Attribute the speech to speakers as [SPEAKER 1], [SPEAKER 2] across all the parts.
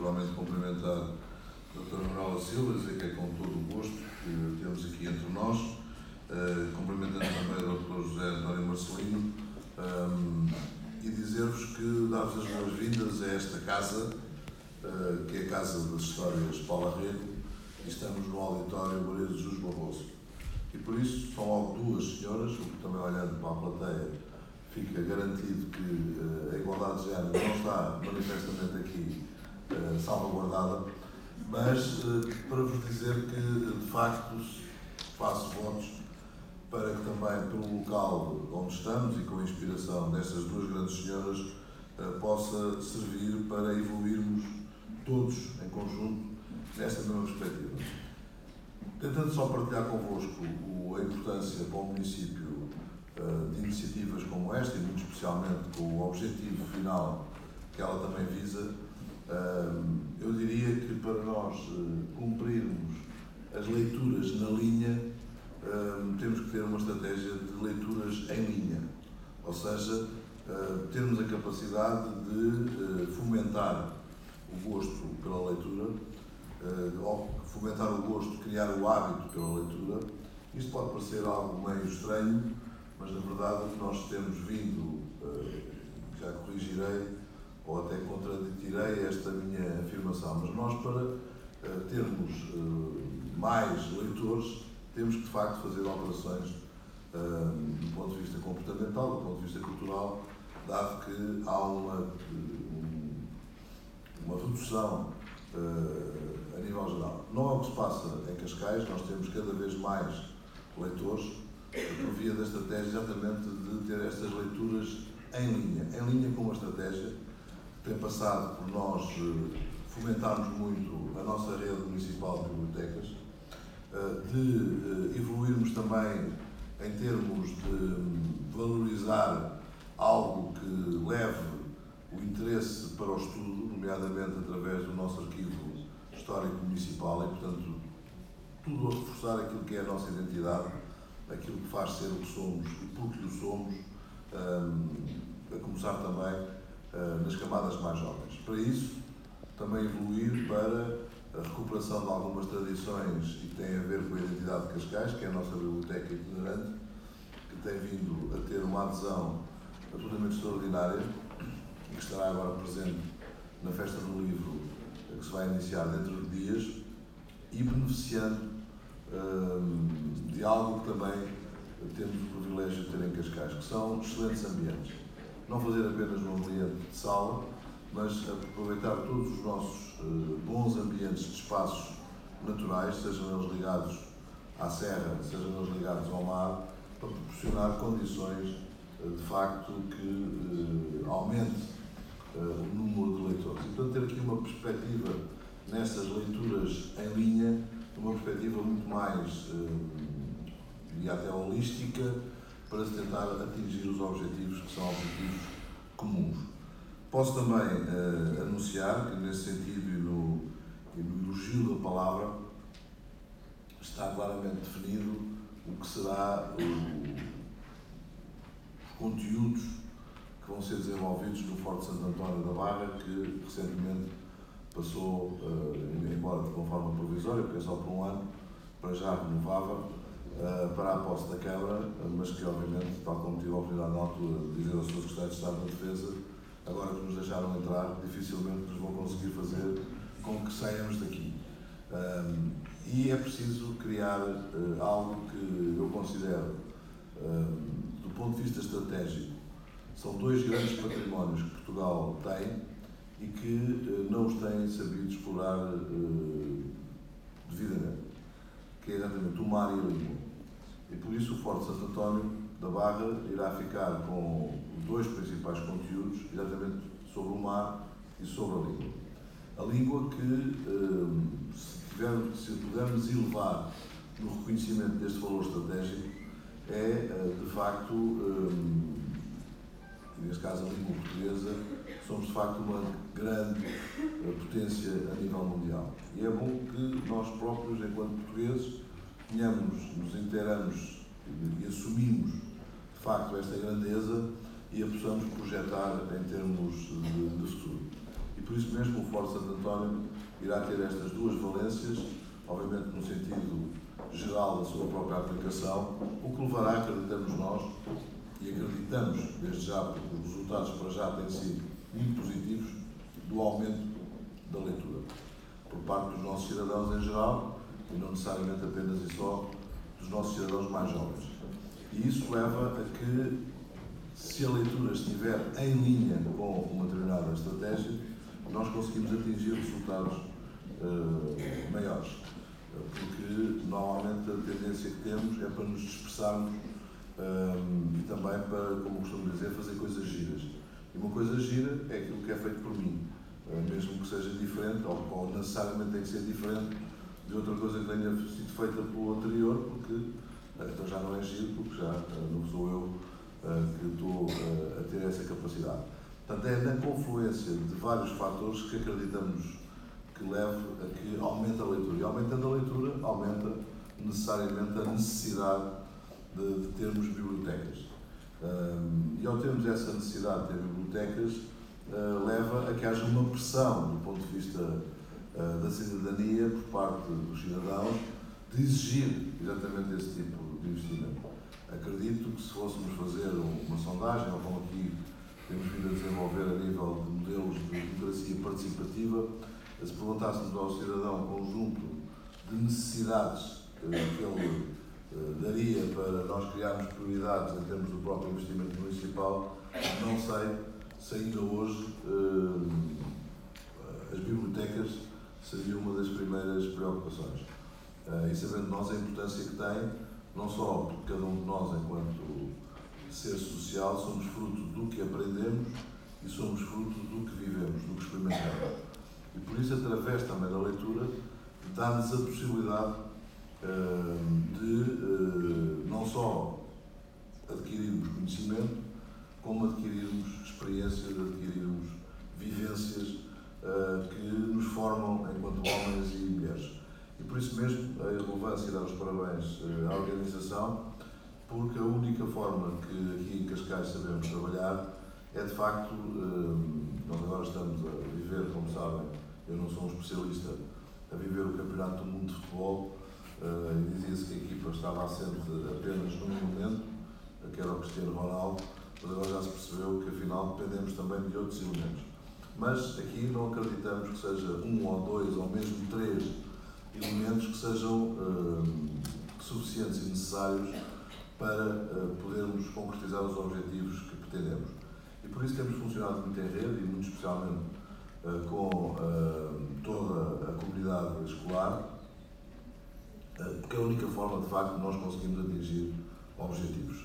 [SPEAKER 1] naturalmente cumprimentar a doutora Manuela Silva, dizer que é com todo o gosto que temos aqui entre nós, uh, cumprimentando também o doutor José António Marcelino, um, e dizer-vos que dar-vos as boas-vindas a esta casa, uh, que é a Casa das Histórias Paula Rego, e estamos no auditório Maria de Jesus Barroso. E por isso são logo duas senhoras, o que também olhando para a plateia fica garantido que uh, a igualdade de género não está manifestamente aqui uh, salvaguardada, mas uh, para vos dizer que de facto faço votos para que também pelo local onde estamos e com a inspiração destas duas grandes senhoras possa servir para evoluirmos todos em conjunto nesta mesma perspectiva. Tentando só partilhar convosco a importância para o município de iniciativas como esta e muito especialmente com o objetivo final que ela também visa, eu diria que para nós cumprirmos as leituras na linha, temos que ter uma estratégia de leituras em linha, ou seja, termos a capacidade de fomentar o gosto pela leitura, ou fomentar o gosto, criar o hábito pela leitura. Isto pode parecer algo meio estranho, mas na verdade o que nós temos vindo, já corrigirei ou até contraditirei esta minha afirmação, mas nós para termos mais leitores temos que de facto fazer operações do ponto de vista comportamental, do ponto de vista cultural, dado que há uma, uma redução a nível geral. Não é o que se passa em Cascais, nós temos cada vez mais leitores, por via da estratégia exatamente de ter estas leituras em linha, em linha com uma estratégia que tem passado por nós fomentarmos muito a nossa rede municipal de bibliotecas, de evoluirmos também em termos de valorizar algo que leve o interesse para o estudo, nomeadamente através do nosso arquivo histórico municipal e, portanto, tudo a reforçar aquilo que é a nossa identidade aquilo que faz ser o que somos e por que o somos, a começar também nas camadas mais jovens. Para isso, também evoluir para a recuperação de algumas tradições e tem a ver com a identidade de Cascais, que é a nossa biblioteca itinerante, que tem vindo a ter uma adesão absolutamente extraordinária e que estará agora presente na Festa do Livro, que se vai iniciar dentro de dias, e beneficiando de algo que também temos o privilégio de ter em Cascais, que são excelentes ambientes. Não fazer apenas um ambiente de sala, mas aproveitar todos os nossos bons ambientes de espaços naturais, sejam eles ligados à serra, sejam eles ligados ao mar, para proporcionar condições de facto que aumente o número de leitores. E, portanto, ter aqui uma perspectiva nessas leituras em linha uma perspectiva muito mais, e até holística, para se tentar atingir os objetivos que são objetivos comuns. Posso também uh, anunciar que, nesse sentido e no, e no elogio da palavra, está claramente definido o que será os conteúdos que vão ser desenvolvidos no Forte Santo António da Barra, que recentemente passou, uh, embora de forma provisória, porque é só por um ano, para já renovável, uh, para a posse da Câmara, mas que obviamente, tal como tive a oportunidade na altura de dizer aos seus secretários de Estado da Defesa, agora que nos deixaram entrar, dificilmente nos vão conseguir fazer com que saiamos daqui. Um, e é preciso criar uh, algo que eu considero, do ponto de vista estratégico, são dois grandes patrimónios que Portugal tem e que não os têm sabido explorar devidamente, que é exatamente o mar e a língua. E por isso o Forte Santo António da Barra irá ficar com dois principais conteúdos, exatamente sobre o mar e sobre a língua. A língua que, se, tivermos, se pudermos elevar no reconhecimento deste valor estratégico, é, de facto, neste caso a língua portuguesa, somos de facto uma grande potência a nível mundial. E é bom que nós próprios, enquanto portugueses, tenhamos, nos inteiramos e assumimos de facto esta grandeza e a possamos projetar em termos de, de futuro. E por isso mesmo o Foro Santo António irá ter estas duas valências, obviamente no sentido geral da sua própria aplicação, o que levará, acreditamos nós, e acreditamos desde já, porque os resultados para já têm sido muito positivos, do aumento da leitura por parte dos nossos cidadãos em geral e não necessariamente apenas e só dos nossos cidadãos mais jovens. E isso leva a que, se a leitura estiver em linha com uma determinada estratégia, nós conseguimos atingir resultados uh, maiores. Porque normalmente a tendência que temos é para nos dispersarmos um, e também para, como costumo dizer, fazer coisas giras. E uma coisa gira é aquilo que é feito por mim, uh, mesmo que seja diferente, ou, ou, necessariamente tem que ser diferente de outra coisa que tenha sido feita pelo anterior, porque então já não é giro, porque já não sou eu que estou a ter essa capacidade. Portanto, é na confluência de vários fatores que acreditamos que leve a que aumente a leitura. E aumentando a leitura, aumenta necessariamente a necessidade de, de termos bibliotecas. Um, e ao termos essa necessidade de ter bibliotecas, leva a que haja uma pressão do ponto de vista da cidadania por parte dos cidadãos de exigir exatamente esse tipo de investimento. Acredito que se fôssemos fazer uma sondagem, ou como aqui temos vindo a desenvolver a nível de modelos de democracia participativa, se perguntássemos ao cidadão um conjunto de necessidades que ele eh, daria para nós criarmos prioridades em termos do próprio investimento municipal, não sei se ainda hoje eh, as bibliotecas seriam uma das primeiras preocupações. Eh, e sabendo nós a importância que tem, não só cada um de nós, enquanto ser social, somos fruto do que aprendemos e somos fruto do que vivemos, do que experimentamos. E por isso, através também da leitura, dá-nos a possibilidade de eh, não só adquirirmos conhecimento, como adquirirmos experiências, adquirirmos vivências eh, que nos formam enquanto homens e mulheres. E por isso mesmo a relevância de dar os parabéns eh, à organização, porque a única forma que aqui em Cascais sabemos trabalhar é de facto, nós agora estamos a viver, como sabem, eu não sou um especialista, a viver o Campeonato do Mundo de Futebol Uh, Dizia-se que a equipa estava assente apenas num momento, que era o Cristiano Ronaldo, mas agora já se percebeu que afinal dependemos também de outros elementos. Mas aqui não acreditamos que seja um ou dois ou mesmo três elementos que sejam uh, suficientes e necessários para uh, podermos concretizar os objetivos que pretendemos. E por isso temos funcionado muito em rede e muito especialmente uh, com toda a comunidade escolar porque é a única forma, de facto, de nós conseguimos atingir objetivos.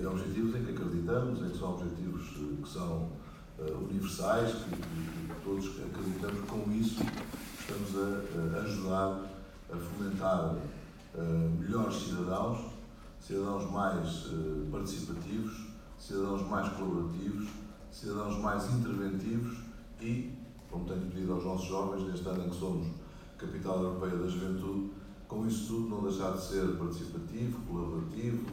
[SPEAKER 1] E objetivos em que acreditamos, em que são objetivos que são universais, que, que, todos acreditamos que com isso estamos a ajudar a fomentar melhores cidadãos, cidadãos mais participativos, cidadãos mais colaborativos, cidadãos mais interventivos e, como tenho pedido aos nossos jovens, neste ano em que somos Capital Europeia da Juventude, com isso tudo não deixar de ser participativo, colaborativo,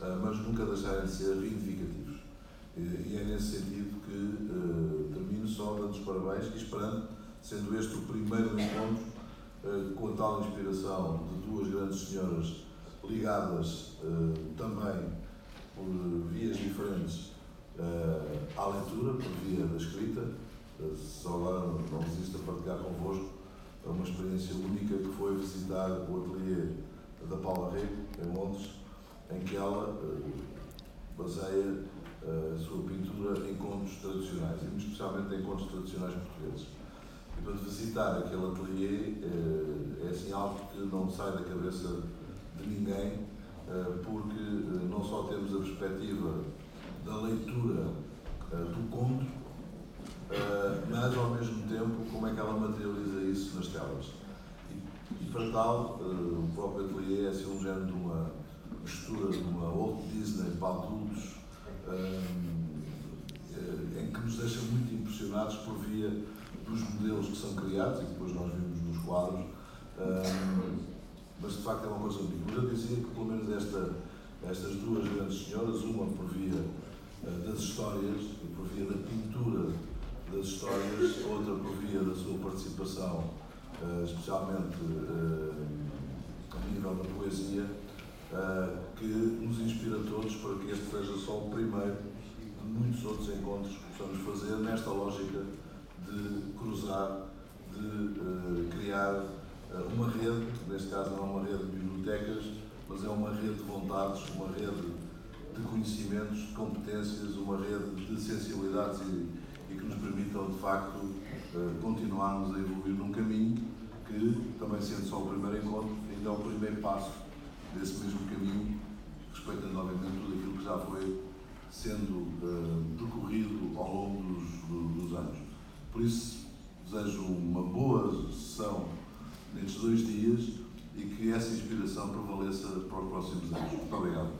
[SPEAKER 1] ah, mas nunca deixarem de ser reivindicativos. E é nesse sentido que uh, termino só dando os parabéns e esperando, sendo este o primeiro encontro, com a tal inspiração de duas grandes senhoras ligadas uh, também por vias diferentes à leitura, por via da escrita. só agora não resisto a partilhar convosco é uma experiência única que foi visitar o ateliê da Paula Rego, em Londres, em que ela uh, baseia uh, a sua pintura em contos tradicionais, e muito especialmente em contos tradicionais portugueses. E para visitar aquele ateliê uh, é assim algo que não sai da cabeça de ninguém, porque não só temos a perspectiva da leitura do conto, mas ao mesmo tempo como é que ela materializa isso nas telas. E, para tal, o próprio ateliê é assim, um género de uma mistura de uma Walt Disney para adultos, eh, em que nos deixa muito impressionados por via dos modelos que são criados e que depois nós vimos nos quadros. Mas de facto é uma coisa única. Mas eu dizia que pelo menos esta, estas duas grandes senhoras, uma por via uh, das histórias e por via da pintura das histórias, outra por via da sua participação, uh, especialmente uh, a nível da poesia, que nos inspira todos para que este seja só o primeiro de muitos outros encontros que possamos fazer nesta lógica de cruzar, de criar uma rede, neste caso não é uma rede de bibliotecas, mas é uma rede de vontades, uma rede de conhecimentos, de competências, uma rede de sensibilidades e, e que nos permitam, de facto, uh, continuarmos a evoluir num caminho que, também sendo só o primeiro encontro, ainda é o primeiro passo desse mesmo caminho, respeitando, obviamente, tudo aquilo que já foi sendo uh, percorrido ao longo dos, dos anos. Por isso, desejo uma boa sessão nestes dois dias e que essa inspiração prevaleça para os próximos anos. Muito obrigado.